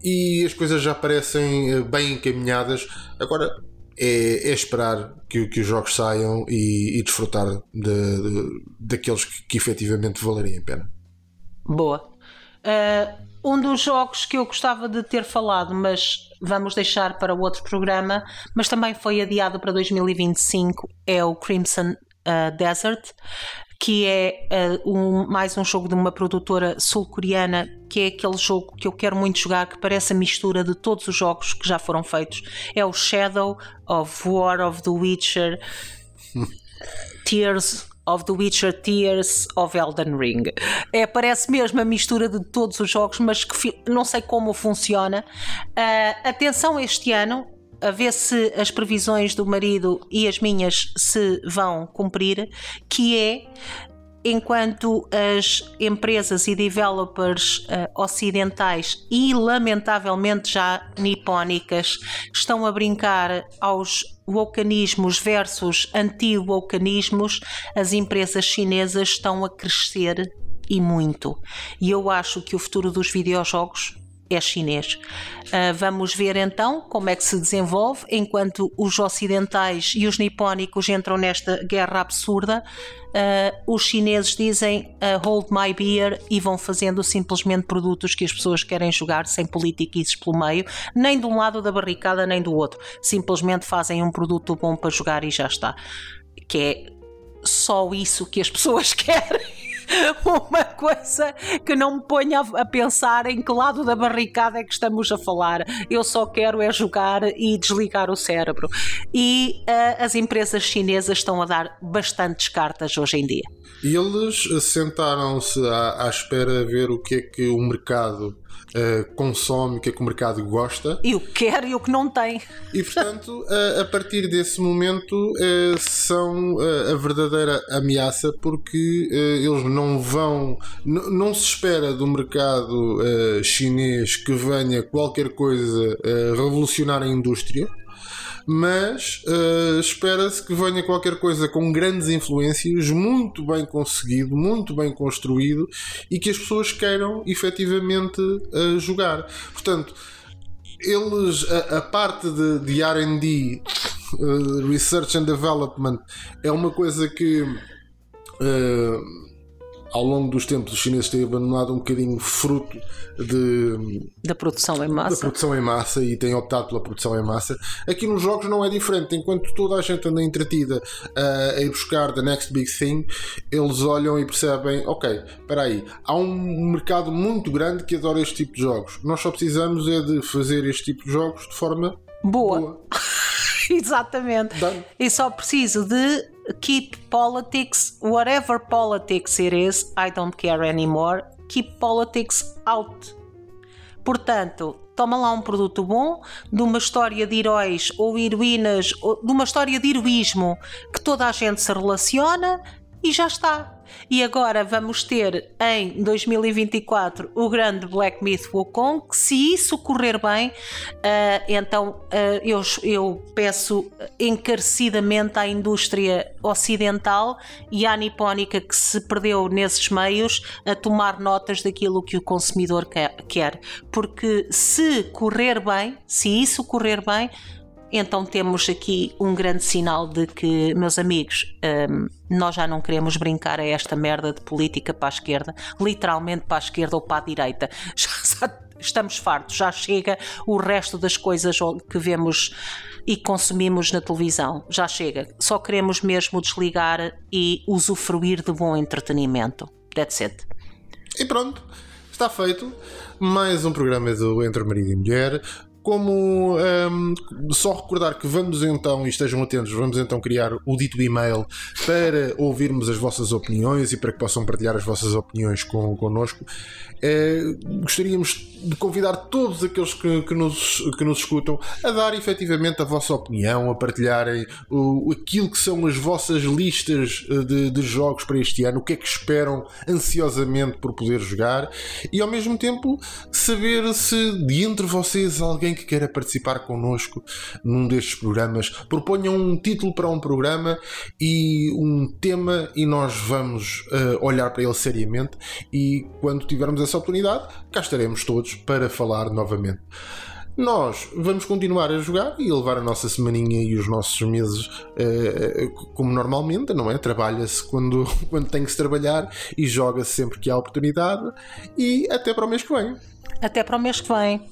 e as coisas já parecem eh, bem encaminhadas. Agora é, é esperar que, que, os jogos saiam e, e desfrutar de, de, daqueles que, que efetivamente valeriam a pena. Boa. Uh, um dos jogos que eu gostava de ter falado, mas vamos deixar para outro programa, mas também foi adiado para 2025, é o Crimson uh, Desert, que é uh, um, mais um jogo de uma produtora sul-coreana, que é aquele jogo que eu quero muito jogar, que parece a mistura de todos os jogos que já foram feitos. É o Shadow of War of the Witcher, Tears of The Witcher Tears of Elden Ring. É, parece mesmo a mistura de todos os jogos, mas que não sei como funciona. Uh, atenção este ano, a ver se as previsões do marido e as minhas se vão cumprir, que é enquanto as empresas e developers uh, ocidentais e lamentavelmente já nipónicas estão a brincar aos wokenismos versus anti-wokenismos, as empresas chinesas estão a crescer e muito. E eu acho que o futuro dos videojogos é chinês. Uh, vamos ver então como é que se desenvolve enquanto os ocidentais e os nipónicos entram nesta guerra absurda. Uh, os chineses dizem uh, hold my beer e vão fazendo simplesmente produtos que as pessoas querem jogar sem politiquices pelo meio, nem de um lado da barricada nem do outro. Simplesmente fazem um produto bom para jogar e já está. Que é só isso que as pessoas querem. uma coisa que não me ponha a pensar em que lado da barricada é que estamos a falar. Eu só quero é jogar e desligar o cérebro. E uh, as empresas chinesas estão a dar bastantes cartas hoje em dia. Eles sentaram-se à, à espera a ver o que é que o mercado uh, consome, o que é que o mercado gosta. E o que quer e o que não tem. E portanto, uh, a partir desse momento, uh, são a verdadeira ameaça porque eles não vão. Não se espera do mercado chinês que venha qualquer coisa revolucionar a indústria mas uh, espera-se que venha qualquer coisa com grandes influências, muito bem conseguido, muito bem construído e que as pessoas queiram efetivamente uh, jogar. Portanto, eles, a, a parte de, de RD, uh, eh, Research and Development, é uma coisa que ao longo dos tempos os chineses têm abandonado um bocadinho fruto de, da produção em massa. Da produção em massa e têm optado pela produção em massa. Aqui nos jogos não é diferente. Enquanto toda a gente anda entretida uh, a ir buscar the next big thing, eles olham e percebem: ok, espera aí, há um mercado muito grande que adora este tipo de jogos. Nós só precisamos é de fazer este tipo de jogos de forma boa. boa. Exatamente. Done. E só preciso de keep politics, whatever politics it is, I don't care anymore. Keep politics out. Portanto, toma lá um produto bom, de uma história de heróis ou heroínas, ou de uma história de heroísmo que toda a gente se relaciona e já está. E agora vamos ter em 2024 o grande Black Myth Wukong. Se isso correr bem, uh, então uh, eu, eu peço encarecidamente à indústria ocidental e à nipónica que se perdeu nesses meios a tomar notas daquilo que o consumidor quer. Porque se correr bem, se isso correr bem, então temos aqui um grande sinal de que, meus amigos, um, nós já não queremos brincar a esta merda de política para a esquerda, literalmente para a esquerda ou para a direita. Já, estamos fartos, já chega o resto das coisas que vemos e consumimos na televisão. Já chega. Só queremos mesmo desligar e usufruir de bom entretenimento. That's it. E pronto, está feito. Mais um programa do Entre Marido e Mulher como um, só recordar que vamos então, e estejam atentos, vamos então criar o dito e-mail para ouvirmos as vossas opiniões e para que possam partilhar as vossas opiniões com, connosco. É, gostaríamos de convidar todos aqueles que, que, nos, que nos escutam a dar efetivamente a vossa opinião, a partilharem o, aquilo que são as vossas listas eh, de, de jogos para este ano, o que é que esperam ansiosamente por poder jogar e ao mesmo tempo saber se de entre vocês alguém que queira participar connosco num destes programas, proponham um título para um programa e um tema e nós vamos uh, olhar para ele seriamente e quando tivermos essa oportunidade, cá estaremos todos para falar novamente. Nós vamos continuar a jogar e levar a nossa semaninha e os nossos meses uh, como normalmente, não é? Trabalha-se quando, quando tem que se trabalhar e joga-se sempre que há oportunidade. E até para o mês que vem. Até para o mês que vem.